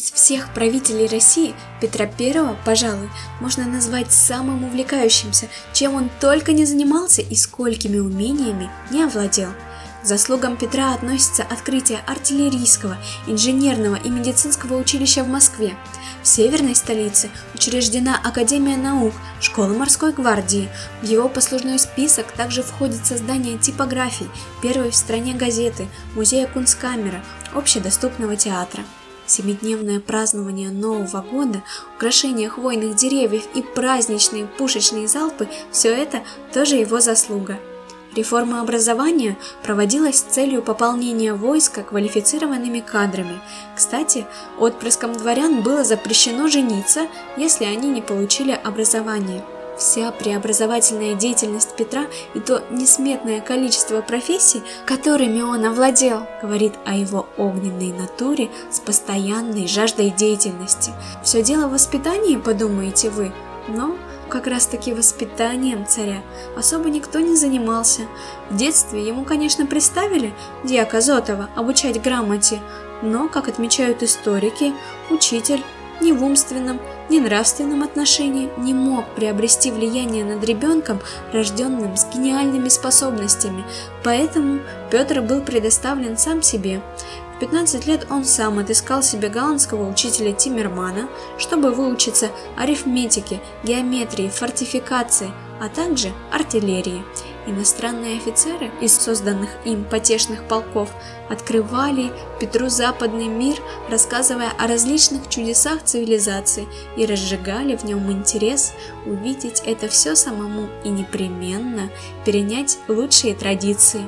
Из всех правителей России Петра I, пожалуй, можно назвать самым увлекающимся, чем он только не занимался и сколькими умениями не овладел. К заслугам Петра относится открытие артиллерийского, инженерного и медицинского училища в Москве. В северной столице учреждена Академия наук, школа морской гвардии. В его послужной список также входит создание типографий, первой в стране газеты, музея Кунсткамера, общедоступного театра. Семидневное празднование Нового года, украшение хвойных деревьев и праздничные пушечные залпы – все это тоже его заслуга. Реформа образования проводилась с целью пополнения войска квалифицированными кадрами. Кстати, отпрыскам дворян было запрещено жениться, если они не получили образование. Вся преобразовательная деятельность Петра и то несметное количество профессий, которыми он овладел, говорит о его огненной натуре с постоянной жаждой деятельности. Все дело в воспитании, подумаете вы, но как раз таки воспитанием царя особо никто не занимался. В детстве ему, конечно, представили дьяка Зотова обучать грамоте, но, как отмечают историки, учитель ни в умственном, ни нравственном отношении не мог приобрести влияние над ребенком, рожденным с гениальными способностями, поэтому Петр был предоставлен сам себе. В 15 лет он сам отыскал себе голландского учителя Тиммермана, чтобы выучиться арифметике, геометрии, фортификации, а также артиллерии. Иностранные офицеры из созданных им потешных полков открывали Петру западный мир, рассказывая о различных чудесах цивилизации и разжигали в нем интерес увидеть это все самому и непременно перенять лучшие традиции.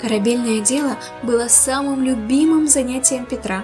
Корабельное дело было самым любимым занятием Петра.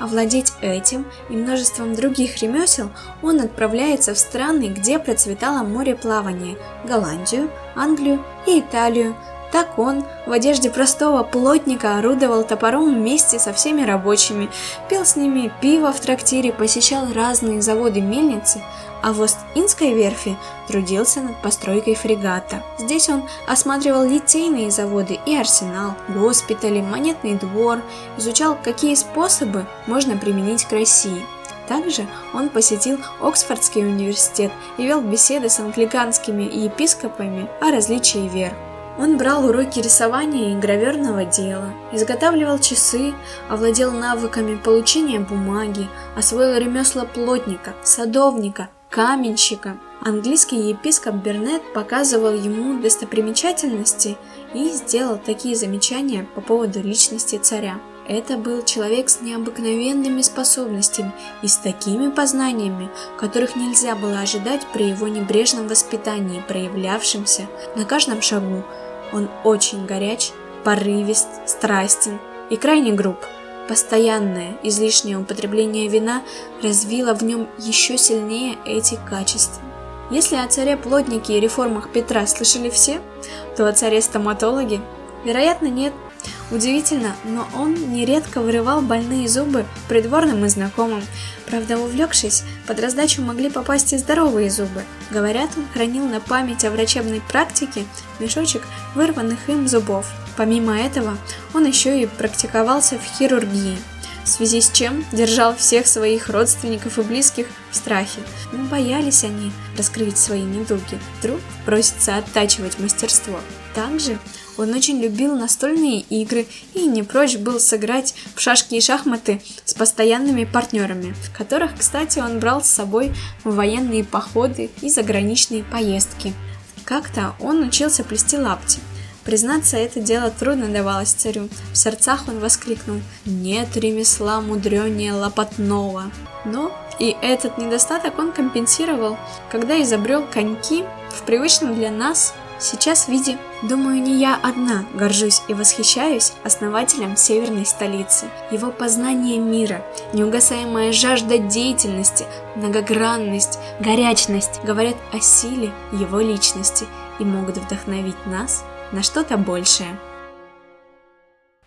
Овладеть этим и множеством других ремесел он отправляется в страны, где процветало мореплавание – Голландию, Англию и Италию. Так он в одежде простого плотника орудовал топором вместе со всеми рабочими, пил с ними пиво в трактире, посещал разные заводы-мельницы – а в Ост-Индской верфи трудился над постройкой фрегата. Здесь он осматривал литейные заводы и арсенал, госпитали, монетный двор, изучал, какие способы можно применить к России. Также он посетил Оксфордский университет и вел беседы с англиканскими епископами о различии вер. Он брал уроки рисования и граверного дела, изготавливал часы, овладел навыками получения бумаги, освоил ремесла плотника, садовника, каменщика. Английский епископ Бернет показывал ему достопримечательности и сделал такие замечания по поводу личности царя. Это был человек с необыкновенными способностями и с такими познаниями, которых нельзя было ожидать при его небрежном воспитании, проявлявшемся на каждом шагу. Он очень горяч, порывист, страстен и крайне груб – Постоянное, излишнее употребление вина развило в нем еще сильнее эти качества. Если о царе-плотнике и реформах Петра слышали все, то о царе-стоматологе, вероятно, нет. Удивительно, но он нередко вырывал больные зубы придворным и знакомым. Правда, увлекшись, под раздачу могли попасть и здоровые зубы. Говорят, он хранил на память о врачебной практике мешочек вырванных им зубов. Помимо этого, он еще и практиковался в хирургии, в связи с чем держал всех своих родственников и близких в страхе. Но боялись они раскрыть свои недуги. Вдруг просится оттачивать мастерство. Также он очень любил настольные игры и не прочь был сыграть в шашки и шахматы с постоянными партнерами, которых, кстати, он брал с собой в военные походы и заграничные поездки. Как-то он учился плести лапти, Признаться, это дело трудно давалось царю. В сердцах он воскликнул «Нет ремесла мудренее лопатного». Но и этот недостаток он компенсировал, когда изобрел коньки в привычном для нас сейчас виде. Думаю, не я одна горжусь и восхищаюсь основателем северной столицы. Его познание мира, неугасаемая жажда деятельности, многогранность, горячность говорят о силе его личности и могут вдохновить нас на что-то большее.